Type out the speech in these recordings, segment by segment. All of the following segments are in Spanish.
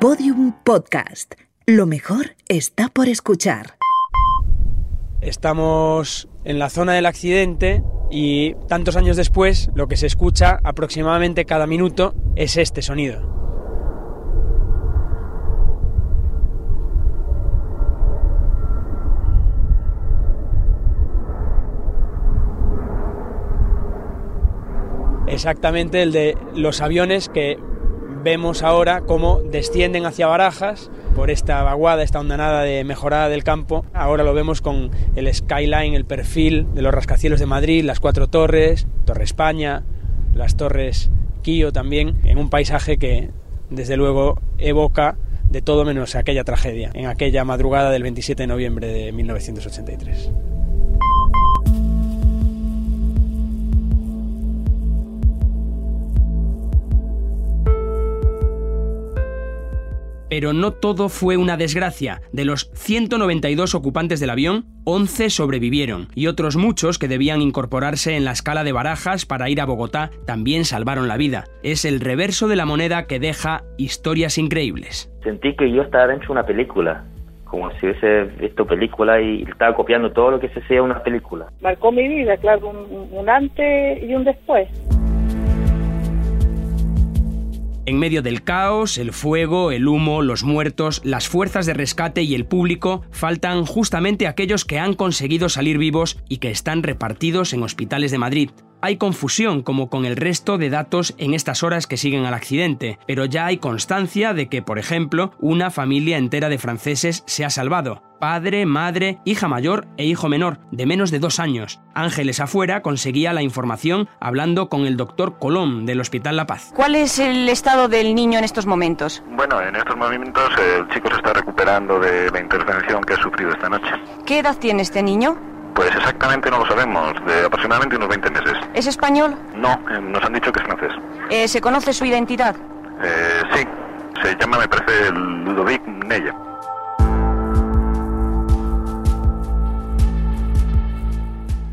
Podium Podcast. Lo mejor está por escuchar. Estamos en la zona del accidente y tantos años después lo que se escucha aproximadamente cada minuto es este sonido. Exactamente el de los aviones que vemos ahora cómo descienden hacia Barajas por esta vaguada, esta ondanada de mejorada del campo. Ahora lo vemos con el skyline, el perfil de los rascacielos de Madrid, las cuatro torres, Torre España, las torres Quío también, en un paisaje que desde luego evoca de todo menos aquella tragedia, en aquella madrugada del 27 de noviembre de 1983. Pero no todo fue una desgracia. De los 192 ocupantes del avión, 11 sobrevivieron y otros muchos que debían incorporarse en la escala de barajas para ir a Bogotá también salvaron la vida. Es el reverso de la moneda que deja historias increíbles. Sentí que yo estaba dentro de una película como si hubiese visto película y estaba copiando todo lo que se hacía una película. Marcó mi vida, claro, un, un antes y un después. En medio del caos, el fuego, el humo, los muertos, las fuerzas de rescate y el público, faltan justamente aquellos que han conseguido salir vivos y que están repartidos en hospitales de Madrid. Hay confusión como con el resto de datos en estas horas que siguen al accidente, pero ya hay constancia de que, por ejemplo, una familia entera de franceses se ha salvado. Padre, madre, hija mayor e hijo menor, de menos de dos años. Ángeles afuera conseguía la información hablando con el doctor Colón del Hospital La Paz. ¿Cuál es el estado del niño en estos momentos? Bueno, en estos momentos el chico se está recuperando de la intervención que ha sufrido esta noche. ¿Qué edad tiene este niño? Pues exactamente no lo sabemos, de aproximadamente unos 20 meses. ¿Es español? No, eh, nos han dicho que es francés. Eh, ¿Se conoce su identidad? Eh, sí, se llama, me parece, Ludovic Nella.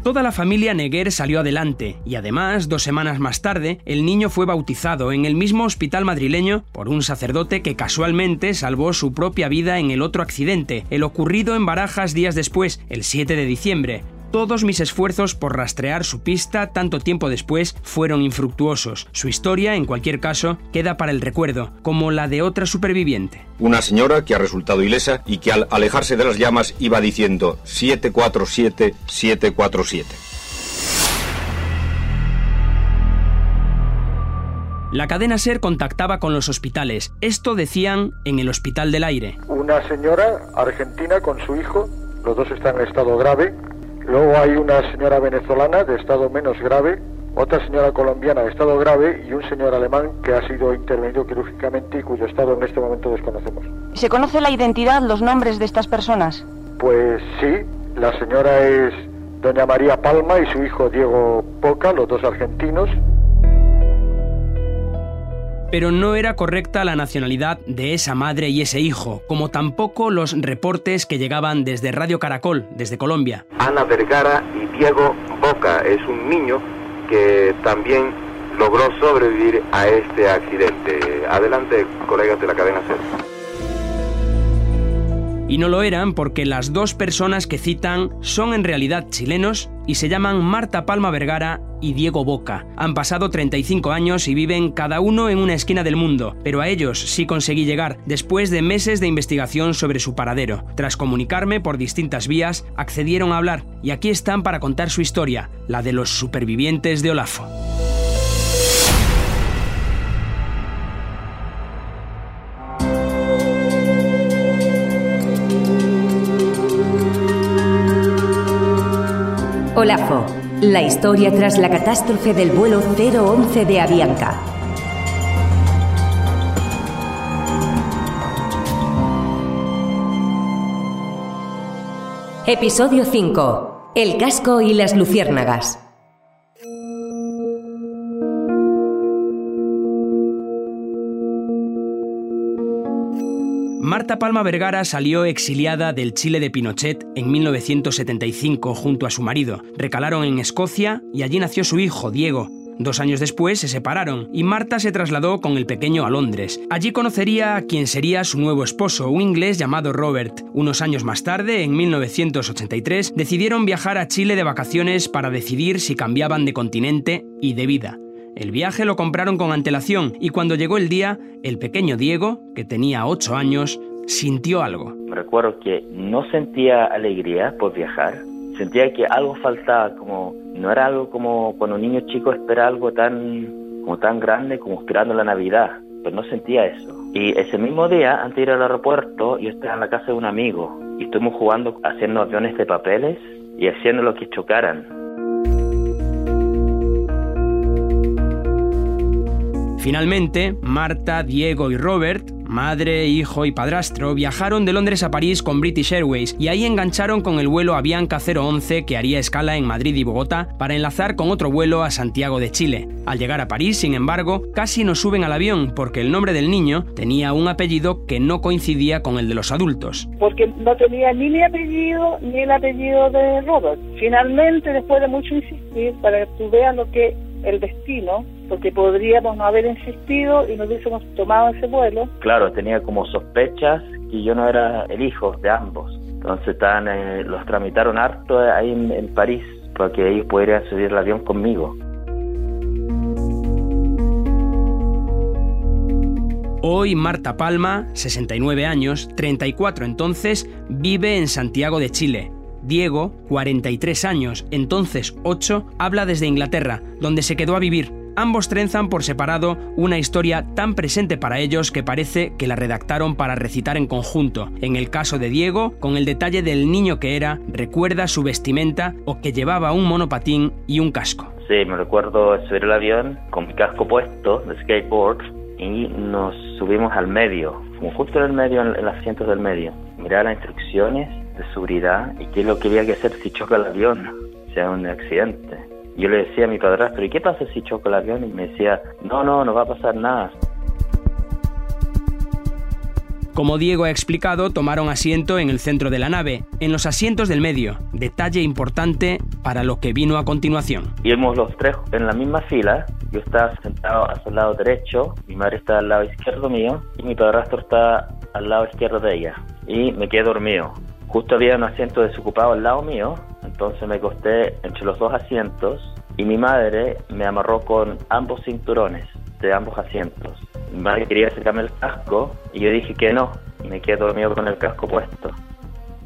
Toda la familia Neguer salió adelante y además, dos semanas más tarde, el niño fue bautizado en el mismo hospital madrileño por un sacerdote que casualmente salvó su propia vida en el otro accidente, el ocurrido en Barajas días después, el 7 de diciembre todos mis esfuerzos por rastrear su pista tanto tiempo después fueron infructuosos. Su historia, en cualquier caso, queda para el recuerdo, como la de otra superviviente. Una señora que ha resultado ilesa y que al alejarse de las llamas iba diciendo 747, 747. La cadena SER contactaba con los hospitales. Esto decían en el Hospital del Aire. Una señora argentina con su hijo, los dos están en estado grave, Luego hay una señora venezolana de estado menos grave, otra señora colombiana de estado grave y un señor alemán que ha sido intervenido quirúrgicamente y cuyo estado en este momento desconocemos. ¿Se conoce la identidad, los nombres de estas personas? Pues sí, la señora es doña María Palma y su hijo Diego Poca, los dos argentinos pero no era correcta la nacionalidad de esa madre y ese hijo, como tampoco los reportes que llegaban desde Radio Caracol, desde Colombia. Ana Vergara y Diego Boca es un niño que también logró sobrevivir a este accidente. Adelante, colegas de la cadena C. Y no lo eran porque las dos personas que citan son en realidad chilenos y se llaman Marta Palma Vergara y Diego Boca. Han pasado 35 años y viven cada uno en una esquina del mundo, pero a ellos sí conseguí llegar después de meses de investigación sobre su paradero. Tras comunicarme por distintas vías, accedieron a hablar y aquí están para contar su historia, la de los supervivientes de Olafo. Olafo, la historia tras la catástrofe del vuelo 011 de Avianca. Episodio 5. El casco y las luciérnagas. Marta Palma Vergara salió exiliada del Chile de Pinochet en 1975 junto a su marido. Recalaron en Escocia y allí nació su hijo, Diego. Dos años después se separaron y Marta se trasladó con el pequeño a Londres. Allí conocería a quien sería su nuevo esposo, un inglés llamado Robert. Unos años más tarde, en 1983, decidieron viajar a Chile de vacaciones para decidir si cambiaban de continente y de vida. El viaje lo compraron con antelación y cuando llegó el día, el pequeño Diego, que tenía 8 años, sintió algo. Recuerdo que no sentía alegría por viajar, sentía que algo faltaba, como no era algo como cuando un niño chico espera algo tan como tan grande como esperando la Navidad, pero no sentía eso. Y ese mismo día, antes de ir al aeropuerto, yo estaba en la casa de un amigo y estuvimos jugando, haciendo aviones de papeles y haciendo lo que chocaran. Finalmente, Marta, Diego y Robert, madre, hijo y padrastro, viajaron de Londres a París con British Airways y ahí engancharon con el vuelo Avianca 011 que haría escala en Madrid y Bogotá para enlazar con otro vuelo a Santiago de Chile. Al llegar a París, sin embargo, casi no suben al avión porque el nombre del niño tenía un apellido que no coincidía con el de los adultos. Porque no tenía ni mi apellido ni el apellido de Robert. Finalmente, después de mucho insistir, para que tú veas lo que el destino, porque podríamos no haber insistido y no hubiésemos tomado ese vuelo. Claro, tenía como sospechas que yo no era el hijo de ambos. Entonces están, eh, los tramitaron harto ahí en, en París para que ellos pudieran subir el avión conmigo. Hoy Marta Palma, 69 años, 34 entonces, vive en Santiago de Chile, Diego, 43 años, entonces 8, habla desde Inglaterra, donde se quedó a vivir. Ambos trenzan por separado una historia tan presente para ellos que parece que la redactaron para recitar en conjunto. En el caso de Diego, con el detalle del niño que era, recuerda su vestimenta o que llevaba un monopatín y un casco. Sí, me recuerdo subir el avión con mi casco puesto de skateboard y nos subimos al medio, como justo en el medio, en los asientos del medio. Mirar las instrucciones de seguridad y qué es lo que había que hacer si choca el avión, sea un accidente. Yo le decía a mi padrastro, ¿y qué pasa si choca el avión? Y me decía, no, no, no va a pasar nada. Como Diego ha explicado, tomaron asiento en el centro de la nave, en los asientos del medio, detalle importante para lo que vino a continuación. Íbamos los tres en la misma fila, yo estaba sentado a su lado derecho, mi madre está al lado izquierdo mío y mi padrastro está al lado izquierdo de ella. Y me quedé dormido. Justo había un asiento desocupado al lado mío, entonces me acosté entre los dos asientos y mi madre me amarró con ambos cinturones de ambos asientos. Mi madre quería sacarme el casco y yo dije que no, me quedé dormido con el casco puesto.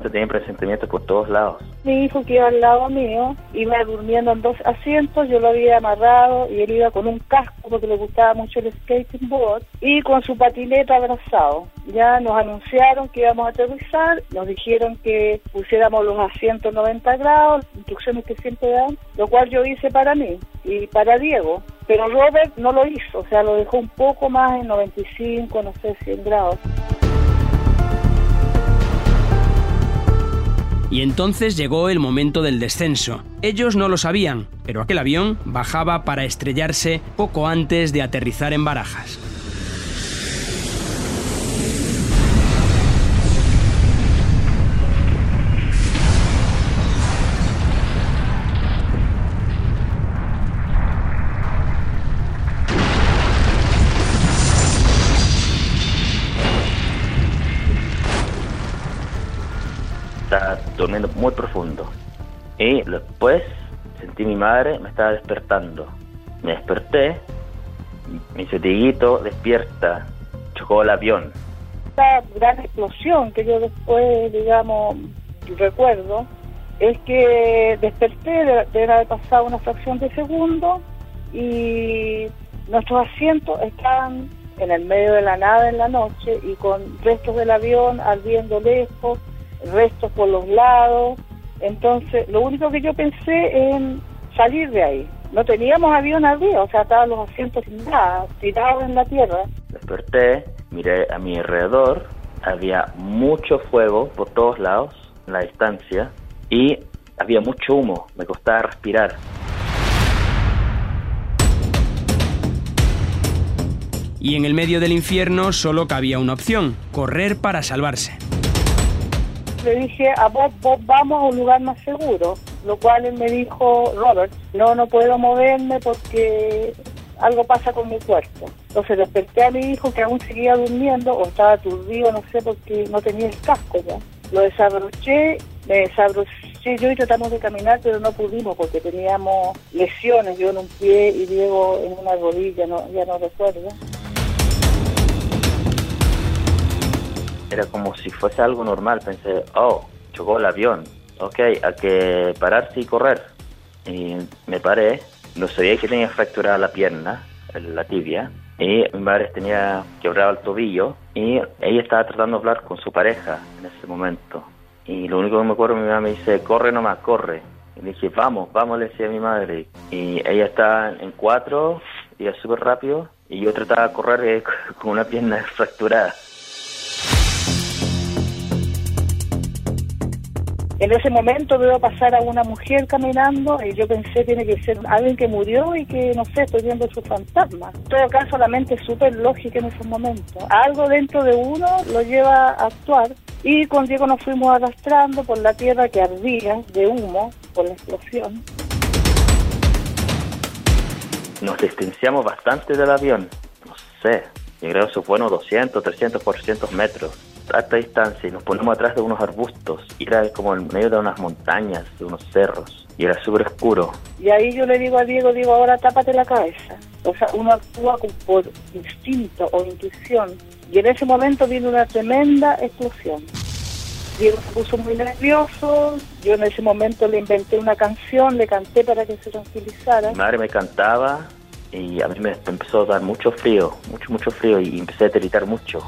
Tenía presentimientos por todos lados. Mi hijo que iba al lado mío, iba durmiendo en dos asientos, yo lo había amarrado y él iba con un casco porque le gustaba mucho el skating board y con su patineta abrazado. Ya nos anunciaron que íbamos a aterrizar, nos dijeron que pusiéramos los asientos 90 grados, instrucciones que siempre dan, lo cual yo hice para mí y para Diego. Pero Robert no lo hizo, o sea, lo dejó un poco más en 95, no sé, 100 grados. Y entonces llegó el momento del descenso. Ellos no lo sabían, pero aquel avión bajaba para estrellarse poco antes de aterrizar en Barajas. Durmiendo muy profundo. Y después sentí mi madre me estaba despertando. Me desperté, mi cetiguito despierta, chocó el avión. Esta gran explosión que yo después, digamos, recuerdo, es que desperté, de, de haber pasado una fracción de segundo y nuestros asientos estaban en el medio de la nada en la noche y con restos del avión ardiendo lejos restos por los lados. Entonces, lo único que yo pensé en salir de ahí. No teníamos avión arriba, o sea, estaban los asientos sin nada, tirados en la tierra. Desperté, miré a mi alrededor, había mucho fuego por todos lados, en la distancia, y había mucho humo, me costaba respirar. Y en el medio del infierno solo cabía una opción, correr para salvarse. Le dije a Bob, Bob, vamos a un lugar más seguro, lo cual él me dijo, Robert, no, no puedo moverme porque algo pasa con mi cuerpo. Entonces desperté a mi hijo que aún seguía durmiendo o estaba aturdido, no sé, porque no tenía el casco ya. Lo desabroché, me desabroché yo y tratamos de caminar, pero no pudimos porque teníamos lesiones, yo en un pie y Diego en una rodilla, no, ya no recuerdo. Era como si fuese algo normal, pensé, oh, chocó el avión, ok, hay que pararse y correr. Y me paré, no sabía que tenía fracturada la pierna, la tibia, y mi madre tenía quebrado el tobillo y ella estaba tratando de hablar con su pareja en ese momento. Y lo único que me acuerdo, mi mamá me dice, corre nomás, corre. Y dije, vamos, vamos, le decía a mi madre. Y ella está en cuatro, iba súper rápido, y yo trataba de correr eh, con una pierna fracturada. En ese momento veo pasar a una mujer caminando y yo pensé tiene que ser alguien que murió y que, no sé, estoy viendo su fantasma. En todo caso, la mente es súper lógica en esos momentos. Algo dentro de uno lo lleva a actuar y con Diego nos fuimos arrastrando por la tierra que ardía de humo por la explosión. Nos distanciamos bastante del avión, no sé, yo creo que eso fue unos 200, 300, 400 metros a esta distancia y nos ponemos atrás de unos arbustos y era como en medio de unas montañas, de unos cerros y era súper oscuro. Y ahí yo le digo a Diego, digo, ahora tápate la cabeza. O sea, uno actúa por instinto o intuición y en ese momento viene una tremenda explosión. Diego se puso muy nervioso, yo en ese momento le inventé una canción, le canté para que se tranquilizara. Mi madre me cantaba y a mí me empezó a dar mucho frío, mucho, mucho frío y empecé a tiritar mucho.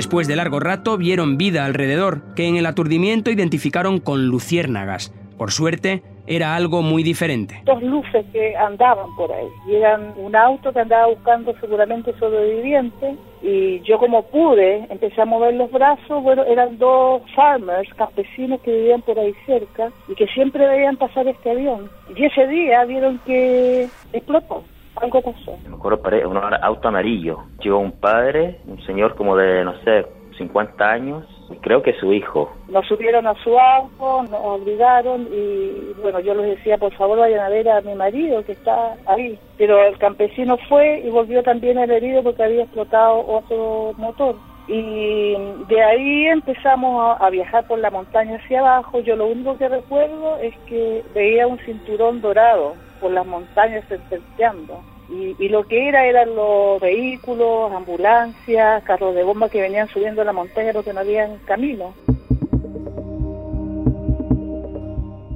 Después de largo rato vieron vida alrededor, que en el aturdimiento identificaron con luciérnagas. Por suerte, era algo muy diferente. Dos luces que andaban por ahí. Y eran un auto que andaba buscando seguramente sobrevivientes. Y yo como pude, empecé a mover los brazos. Bueno, eran dos farmers, campesinos que vivían por ahí cerca y que siempre veían pasar este avión. Y ese día vieron que explotó algo pasó. Me acuerdo, un auto amarillo. Llegó un padre, un señor como de, no sé, 50 años, y creo que su hijo. Nos subieron a su auto, nos olvidaron y bueno, yo les decía, por favor vayan a ver a mi marido que está ahí. Pero el campesino fue y volvió también el herido porque había explotado otro motor. Y de ahí empezamos a, viajar por la montaña hacia abajo. Yo lo único que recuerdo es que veía un cinturón dorado por las montañas serpenteando. Y, y, lo que era eran los vehículos, ambulancias, carros de bomba que venían subiendo la montaña porque no habían camino.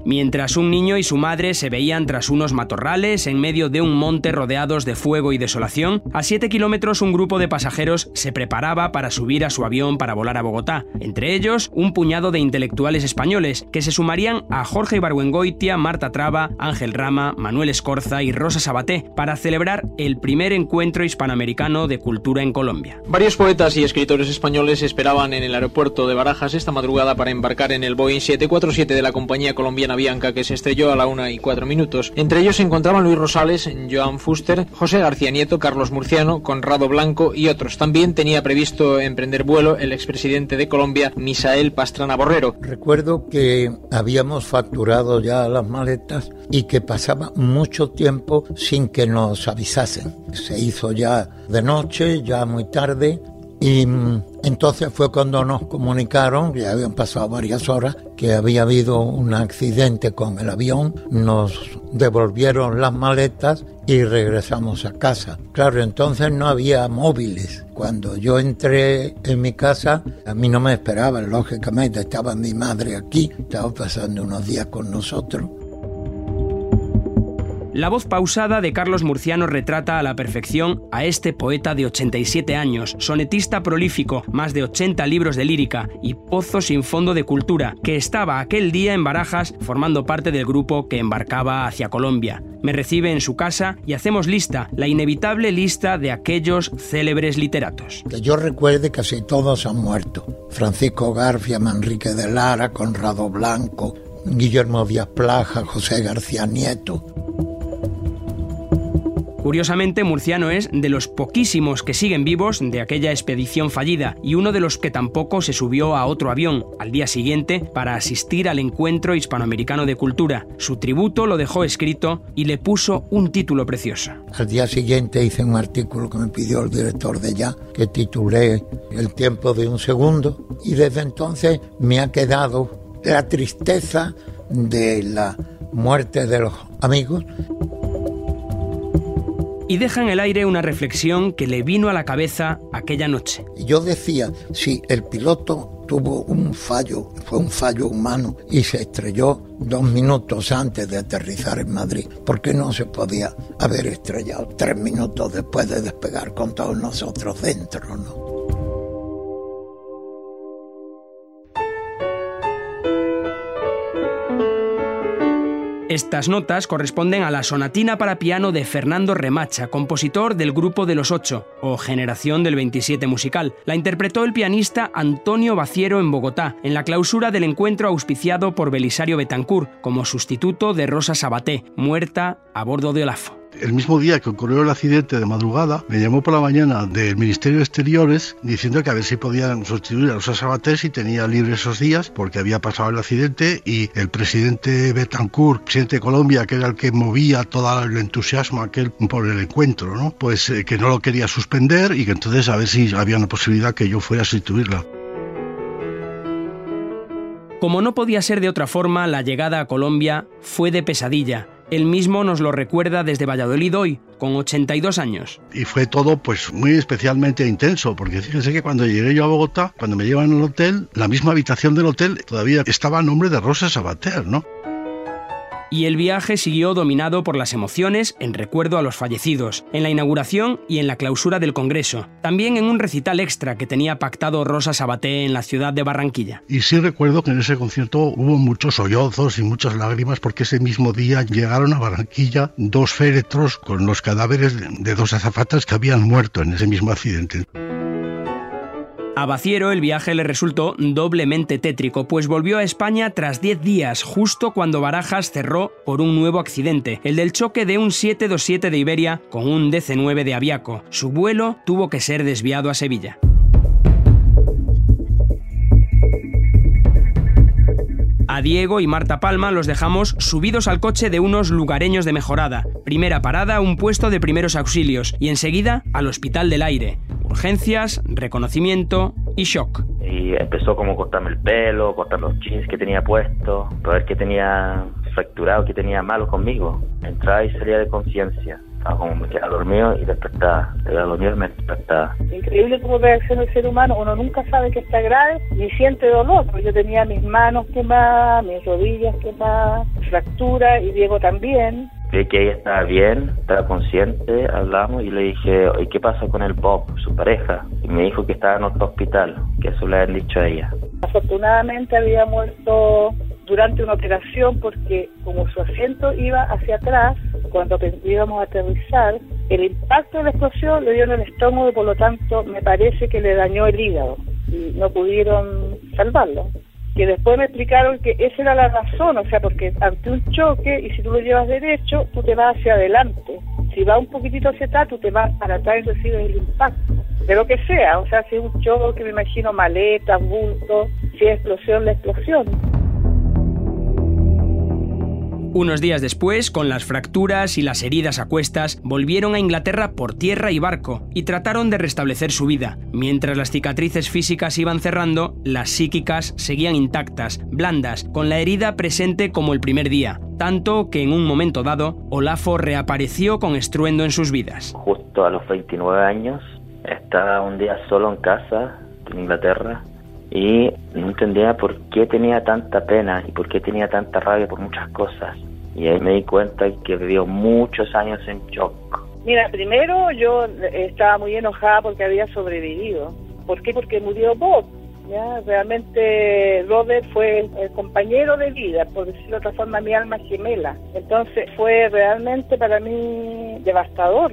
Mientras un niño y su madre se veían tras unos matorrales en medio de un monte rodeados de fuego y desolación, a 7 kilómetros un grupo de pasajeros se preparaba para subir a su avión para volar a Bogotá, entre ellos un puñado de intelectuales españoles que se sumarían a Jorge Ibargüengoitia, Marta Traba, Ángel Rama, Manuel Escorza y Rosa Sabaté para celebrar el primer encuentro hispanoamericano de cultura en Colombia. Varios poetas y escritores españoles esperaban en el aeropuerto de Barajas esta madrugada para embarcar en el Boeing 747 de la compañía colombiana Que se estrelló a la una y cuatro minutos. Entre ellos se encontraban Luis Rosales, Joan Fuster, José García Nieto, Carlos Murciano, Conrado Blanco y otros. También tenía previsto emprender vuelo el expresidente de Colombia, Misael Pastrana Borrero. Recuerdo que habíamos facturado ya las maletas y que pasaba mucho tiempo sin que nos avisasen. Se hizo ya de noche, ya muy tarde, y mm, entonces fue cuando nos comunicaron, ya habían pasado varias horas, que había habido un accidente con el avión, nos devolvieron las maletas y regresamos a casa. Claro, entonces no había móviles. Cuando yo entré en mi casa, a mí no me esperaban, lógicamente, estaba mi madre aquí, estaba pasando unos días con nosotros. La voz pausada de Carlos Murciano retrata a la perfección a este poeta de 87 años, sonetista prolífico, más de 80 libros de lírica y pozo sin fondo de cultura, que estaba aquel día en Barajas formando parte del grupo que embarcaba hacia Colombia. Me recibe en su casa y hacemos lista, la inevitable lista de aquellos célebres literatos. Que yo recuerde casi todos han muerto. Francisco García, Manrique de Lara, Conrado Blanco, Guillermo Díaz Plaja, José García Nieto. Curiosamente, Murciano es de los poquísimos que siguen vivos de aquella expedición fallida y uno de los que tampoco se subió a otro avión al día siguiente para asistir al encuentro hispanoamericano de cultura. Su tributo lo dejó escrito y le puso un título precioso. Al día siguiente hice un artículo que me pidió el director de ya, que titulé El tiempo de un segundo, y desde entonces me ha quedado la tristeza de la muerte de los amigos y deja en el aire una reflexión que le vino a la cabeza aquella noche. Yo decía, si el piloto tuvo un fallo, fue un fallo humano y se estrelló dos minutos antes de aterrizar en Madrid, ¿por qué no se podía haber estrellado tres minutos después de despegar con todos nosotros dentro, no? Estas notas corresponden a la sonatina para piano de Fernando Remacha, compositor del Grupo de los Ocho, o Generación del 27 musical. La interpretó el pianista Antonio Baciero en Bogotá, en la clausura del encuentro auspiciado por Belisario Betancourt, como sustituto de Rosa Sabaté, muerta a bordo de Olafo. El mismo día que ocurrió el accidente de madrugada, me llamó por la mañana del Ministerio de Exteriores diciendo que a ver si podían sustituir a los Sabaté si tenía libre esos días porque había pasado el accidente y el presidente Betancourt, presidente de Colombia, que era el que movía todo el entusiasmo aquel por el encuentro. Pues eh, que no lo quería suspender y que entonces a ver si había una posibilidad que yo fuera a sustituirla. Como no podía ser de otra forma, la llegada a Colombia fue de pesadilla él mismo nos lo recuerda desde Valladolid hoy, con 82 años. Y fue todo pues muy especialmente intenso, porque fíjense que cuando llegué yo a Bogotá, cuando me llevan al hotel, la misma habitación del hotel todavía estaba a nombre de Rosa Sabater, ¿no? Y el viaje siguió dominado por las emociones en recuerdo a los fallecidos, en la inauguración y en la clausura del Congreso, también en un recital extra que tenía pactado Rosa Sabaté en la ciudad de Barranquilla. Y sí recuerdo que en ese concierto hubo muchos sollozos y muchas lágrimas porque ese mismo día llegaron a Barranquilla dos féretros con los cadáveres de dos azafatas que habían muerto en ese mismo accidente. A Baciero el viaje le resultó doblemente tétrico, pues volvió a España tras 10 días, justo cuando Barajas cerró por un nuevo accidente, el del choque de un 727 de Iberia con un DC-9 de Aviaco. Su vuelo tuvo que ser desviado a Sevilla. A Diego y Marta Palma los dejamos subidos al coche de unos lugareños de mejorada. Primera parada, un puesto de primeros auxilios y enseguida al Hospital del Aire urgencias, reconocimiento y shock. Y empezó como a cortarme el pelo, cortar los jeans que tenía puesto, para ver qué tenía fracturado, qué tenía malo conmigo. Entraba y salía de conciencia. Estaba como me quedaba dormido y despertaba. Te quedaba dormido y me despertaba. Increíble cómo reacciona el ser humano. Uno nunca sabe que está grave ni siente dolor. Porque yo tenía mis manos quemadas, mis rodillas quemadas, fractura y Diego también que ella estaba bien, estaba consciente, hablamos y le dije, ¿y qué pasa con el Bob, su pareja? Y me dijo que estaba en otro hospital, que eso le habían dicho a ella. Afortunadamente había muerto durante una operación porque como su asiento iba hacia atrás, cuando íbamos a aterrizar, el impacto de la explosión le dio en el estómago y por lo tanto me parece que le dañó el hígado y no pudieron salvarlo que después me explicaron que esa era la razón, o sea, porque ante un choque, y si tú lo llevas derecho, tú te vas hacia adelante. Si va un poquitito hacia atrás, tú te vas para atrás y recibes el impacto. De lo que sea, o sea, si es un choque, me imagino maletas, bultos, si es explosión, la explosión. Unos días después, con las fracturas y las heridas a cuestas, volvieron a Inglaterra por tierra y barco y trataron de restablecer su vida. Mientras las cicatrices físicas iban cerrando, las psíquicas seguían intactas, blandas, con la herida presente como el primer día, tanto que en un momento dado, Olafo reapareció con estruendo en sus vidas. Justo a los 29 años, estaba un día solo en casa, en Inglaterra, y no entendía por qué tenía tanta pena y por qué tenía tanta rabia por muchas cosas. Y ahí me di cuenta que vivió muchos años en shock. Mira, primero yo estaba muy enojada porque había sobrevivido. ¿Por qué? Porque murió Bob. ¿ya? Realmente Robert fue el compañero de vida, por decirlo de otra forma, mi alma gemela. Entonces fue realmente para mí devastador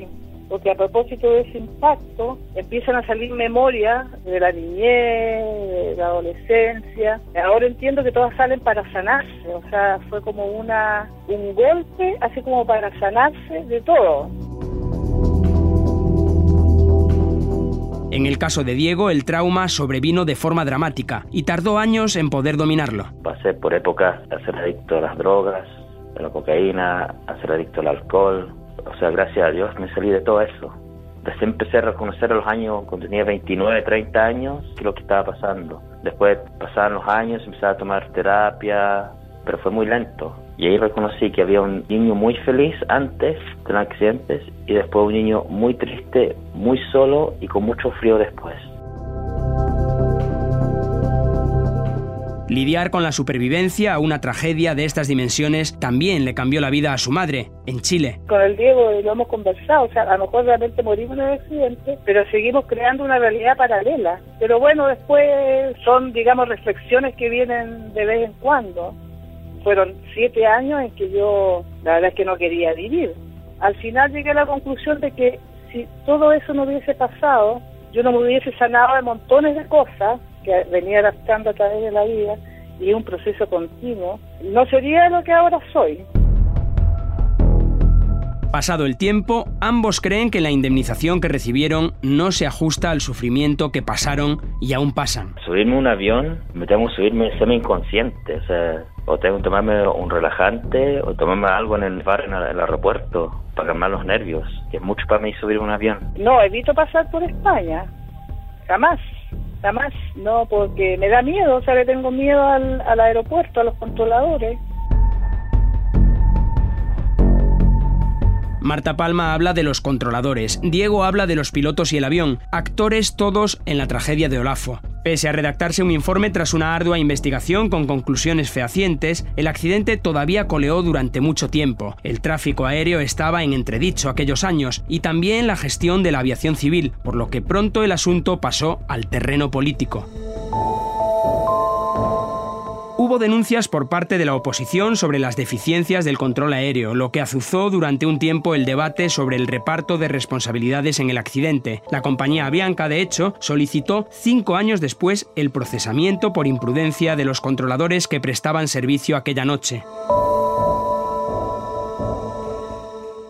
porque a propósito de ese impacto empiezan a salir memorias de la niñez, de la adolescencia. Ahora entiendo que todas salen para sanarse, o sea, fue como una un golpe, así como para sanarse de todo. En el caso de Diego, el trauma sobrevino de forma dramática y tardó años en poder dominarlo. Pasé por épocas a ser adicto a las drogas, a la cocaína, a ser adicto al alcohol. O sea, gracias a Dios me salí de todo eso. Desde empecé a reconocer a los años, cuando tenía 29, 30 años, qué es lo que estaba pasando. Después pasaban los años, empecé a tomar terapia, pero fue muy lento. Y ahí reconocí que había un niño muy feliz antes de los accidentes y después un niño muy triste, muy solo y con mucho frío después. Lidiar con la supervivencia a una tragedia de estas dimensiones también le cambió la vida a su madre, en Chile. Con el Diego lo hemos conversado, o sea, a lo mejor realmente morimos en el accidente, pero seguimos creando una realidad paralela. Pero bueno, después son, digamos, reflexiones que vienen de vez en cuando fueron siete años en que yo, la verdad es que no quería vivir. Al final llegué a la conclusión de que si todo eso no hubiese pasado, yo no me hubiese sanado de montones de cosas que venía adaptando a través de la vida y un proceso continuo, no sería lo que ahora soy. Pasado el tiempo, ambos creen que la indemnización que recibieron no se ajusta al sufrimiento que pasaron y aún pasan. Subirme un avión, me tengo que subirme semi inconsciente, o sea, o tengo que tomarme un relajante o tomarme algo en el bar en el, aeropuerto para calmar los nervios, que es mucho para mí subir un avión. No, evito pasar por España, jamás, jamás, no, porque me da miedo, o sea, le tengo miedo al, al aeropuerto, a los controladores. Marta Palma habla de los controladores, Diego habla de los pilotos y el avión, actores todos en la tragedia de Olafo. Pese a redactarse un informe tras una ardua investigación con conclusiones fehacientes, el accidente todavía coleó durante mucho tiempo. El tráfico aéreo estaba en entredicho aquellos años y también la gestión de la aviación civil, por lo que pronto el asunto pasó al terreno político. Hubo denuncias por parte de la oposición sobre las deficiencias del control aéreo, lo que azuzó durante un tiempo el debate sobre el reparto de responsabilidades en el accidente. La compañía Avianca, de hecho, solicitó cinco años después el procesamiento por imprudencia de los controladores que prestaban servicio aquella noche.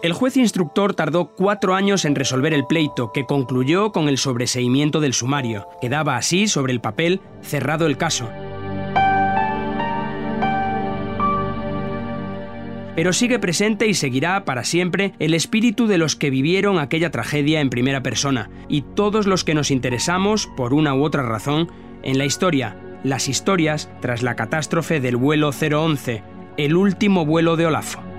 El juez instructor tardó cuatro años en resolver el pleito, que concluyó con el sobreseimiento del sumario. Quedaba así, sobre el papel, cerrado el caso. Pero sigue presente y seguirá para siempre el espíritu de los que vivieron aquella tragedia en primera persona y todos los que nos interesamos, por una u otra razón, en la historia, las historias tras la catástrofe del vuelo 011, el último vuelo de Olafo.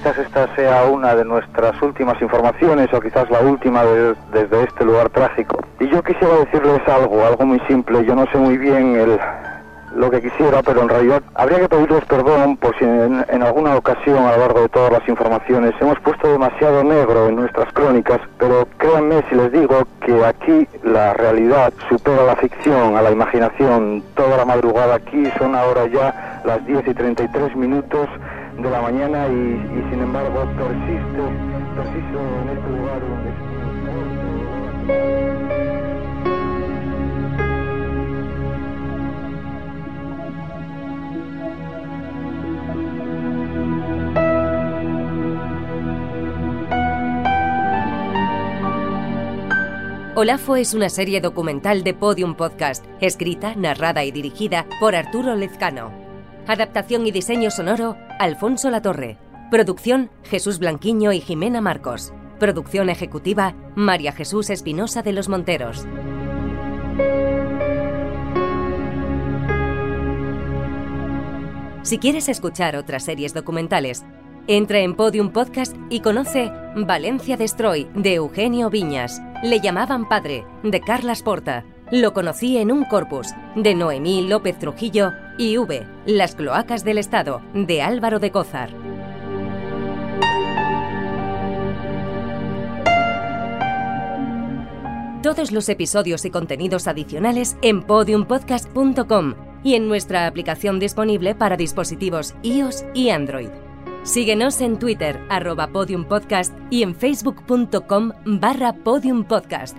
Quizás esta sea una de nuestras últimas informaciones o quizás la última desde este lugar trágico. Y yo quisiera decirles algo, algo muy simple. Yo no sé muy bien el, lo que quisiera, pero en realidad habría que pedirles perdón por si en, en, alguna ocasión a lo largo de todas las informaciones hemos puesto demasiado negro en nuestras crónicas, pero créanme si les digo que aquí la realidad supera la ficción, a la imaginación. Toda la madrugada aquí son ahora ya las 10 y 33 minutos de la mañana y, y sin embargo persiste, persiste en este lugar Olafo es una serie documental de Podium Podcast, escrita, narrada y dirigida por Arturo Lezcano. Adaptación y diseño sonoro, Alfonso Latorre. Producción, Jesús Blanquiño y Jimena Marcos. Producción ejecutiva, María Jesús Espinosa de los Monteros. Si quieres escuchar otras series documentales, entra en Podium Podcast y conoce Valencia Destroy de Eugenio Viñas. Le llamaban padre de Carlas Porta. Lo conocí en un corpus de Noemí López Trujillo y V. Las cloacas del Estado de Álvaro de Cózar. Todos los episodios y contenidos adicionales en podiumpodcast.com y en nuestra aplicación disponible para dispositivos iOS y Android. Síguenos en Twitter, arroba podiumpodcast y en facebook.com barra podiumpodcast.